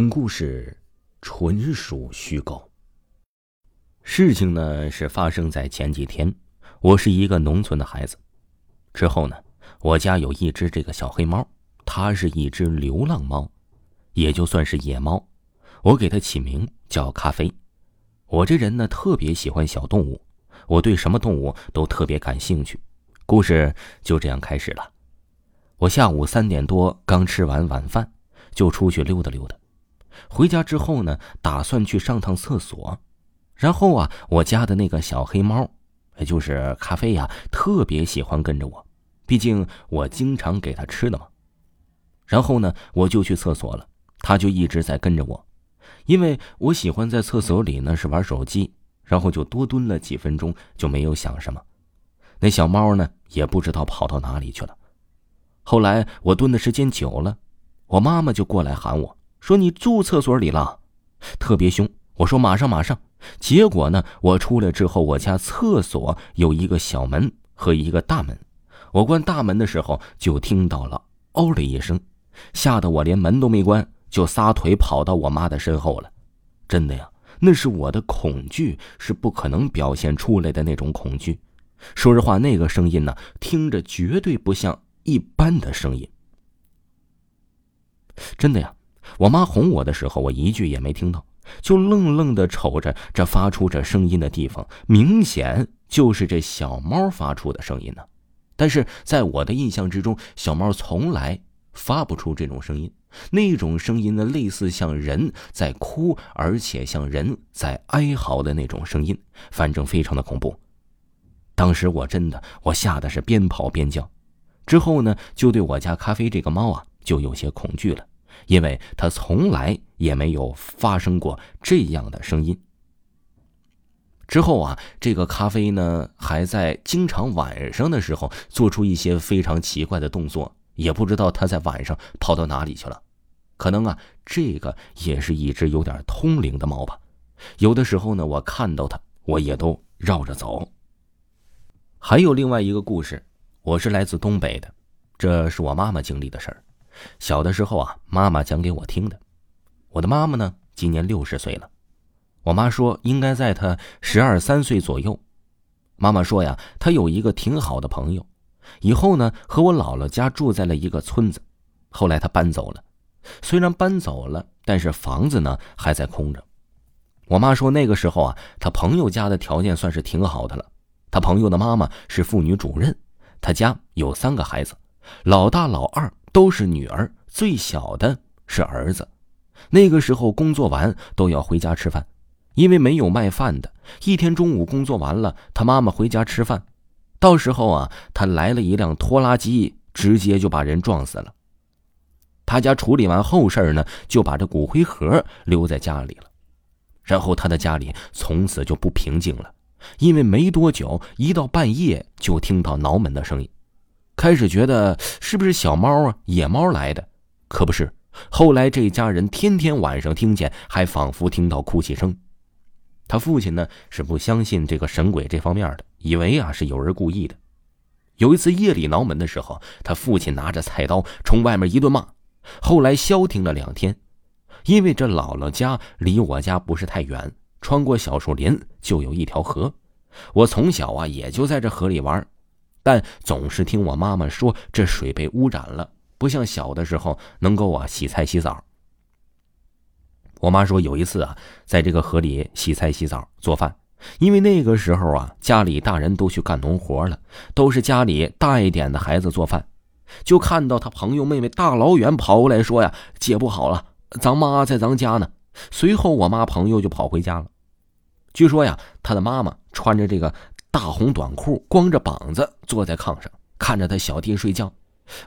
本故事纯属虚构。事情呢是发生在前几天。我是一个农村的孩子，之后呢，我家有一只这个小黑猫，它是一只流浪猫，也就算是野猫。我给它起名叫咖啡。我这人呢特别喜欢小动物，我对什么动物都特别感兴趣。故事就这样开始了。我下午三点多刚吃完晚饭，就出去溜达溜达。回家之后呢，打算去上趟厕所，然后啊，我家的那个小黑猫，也就是咖啡呀，特别喜欢跟着我，毕竟我经常给它吃的嘛。然后呢，我就去厕所了，它就一直在跟着我，因为我喜欢在厕所里呢是玩手机，然后就多蹲了几分钟，就没有想什么。那小猫呢，也不知道跑到哪里去了。后来我蹲的时间久了，我妈妈就过来喊我。说你住厕所里了，特别凶。我说马上马上。结果呢，我出来之后，我家厕所有一个小门和一个大门。我关大门的时候，就听到了“嗷”的一声，吓得我连门都没关，就撒腿跑到我妈的身后了。真的呀，那是我的恐惧，是不可能表现出来的那种恐惧。说实话，那个声音呢，听着绝对不像一般的声音。真的呀。我妈哄我的时候，我一句也没听到，就愣愣的瞅着这发出这声音的地方，明显就是这小猫发出的声音呢。但是在我的印象之中，小猫从来发不出这种声音，那种声音呢，类似像人在哭，而且像人在哀嚎的那种声音，反正非常的恐怖。当时我真的我吓得是边跑边叫，之后呢，就对我家咖啡这个猫啊，就有些恐惧了。因为他从来也没有发生过这样的声音。之后啊，这个咖啡呢，还在经常晚上的时候做出一些非常奇怪的动作，也不知道他在晚上跑到哪里去了。可能啊，这个也是一只有点通灵的猫吧。有的时候呢，我看到它，我也都绕着走。还有另外一个故事，我是来自东北的，这是我妈妈经历的事儿。小的时候啊，妈妈讲给我听的。我的妈妈呢，今年六十岁了。我妈说，应该在她十二三岁左右。妈妈说呀，她有一个挺好的朋友，以后呢和我姥姥家住在了一个村子。后来她搬走了，虽然搬走了，但是房子呢还在空着。我妈说，那个时候啊，她朋友家的条件算是挺好的了。她朋友的妈妈是妇女主任，她家有三个孩子，老大、老二。都是女儿，最小的是儿子。那个时候工作完都要回家吃饭，因为没有卖饭的。一天中午工作完了，他妈妈回家吃饭，到时候啊，他来了一辆拖拉机，直接就把人撞死了。他家处理完后事呢，就把这骨灰盒留在家里了。然后他的家里从此就不平静了，因为没多久，一到半夜就听到挠门的声音。开始觉得是不是小猫啊、野猫来的，可不是。后来这家人天天晚上听见，还仿佛听到哭泣声。他父亲呢是不相信这个神鬼这方面的，以为啊是有人故意的。有一次夜里挠门的时候，他父亲拿着菜刀冲外面一顿骂。后来消停了两天，因为这姥姥家离我家不是太远，穿过小树林就有一条河。我从小啊也就在这河里玩。但总是听我妈妈说，这水被污染了，不像小的时候能够啊洗菜洗澡。我妈说有一次啊，在这个河里洗菜洗澡做饭，因为那个时候啊家里大人都去干农活了，都是家里大一点的孩子做饭，就看到他朋友妹妹大老远跑过来说呀：“姐不好了，咱妈在咱家呢。”随后我妈朋友就跑回家了。据说呀，他的妈妈穿着这个。大红短裤，光着膀子坐在炕上，看着他小弟睡觉。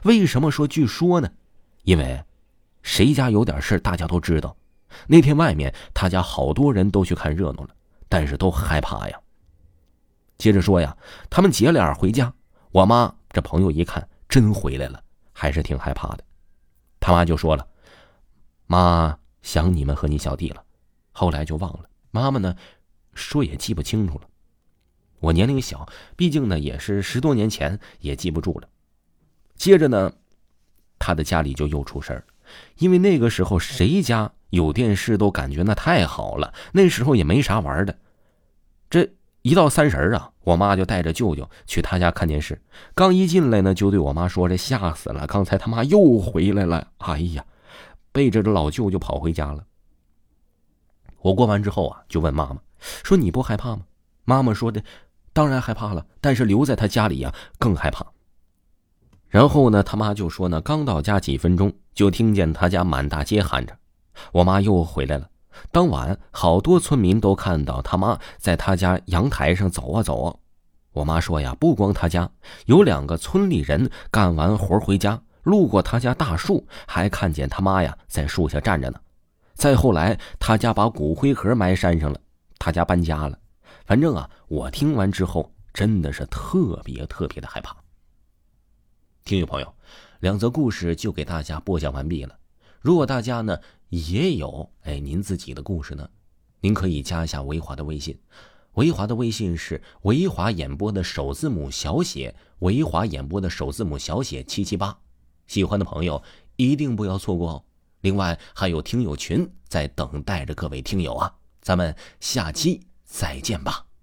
为什么说据说呢？因为谁家有点事大家都知道。那天外面他家好多人都去看热闹了，但是都害怕呀。接着说呀，他们姐俩回家，我妈这朋友一看真回来了，还是挺害怕的。他妈就说了：“妈想你们和你小弟了。”后来就忘了。妈妈呢，说也记不清楚了。我年龄小，毕竟呢也是十多年前，也记不住了。接着呢，他的家里就又出事儿，因为那个时候谁家有电视都感觉那太好了，那时候也没啥玩的。这一到三十啊，我妈就带着舅舅去他家看电视。刚一进来呢，就对我妈说：“这吓死了，刚才他妈又回来了。”哎呀，背着这老舅就跑回家了。我过完之后啊，就问妈妈说：“你不害怕吗？”妈妈说的：“当然害怕了，但是留在他家里呀更害怕。”然后呢，他妈就说呢，刚到家几分钟，就听见他家满大街喊着：“我妈又回来了。”当晚，好多村民都看到他妈在他家阳台上走啊走啊。我妈说呀，不光他家，有两个村里人干完活回家，路过他家大树，还看见他妈呀在树下站着呢。再后来，他家把骨灰盒埋山上了，他家搬家了。反正啊，我听完之后真的是特别特别的害怕。听友朋友，两则故事就给大家播讲完毕了。如果大家呢也有哎您自己的故事呢，您可以加一下维华的微信，维华的微信是维华演播的首字母小写，维华演播的首字母小写七七八。喜欢的朋友一定不要错过哦。另外还有听友群在等待着各位听友啊，咱们下期再见吧。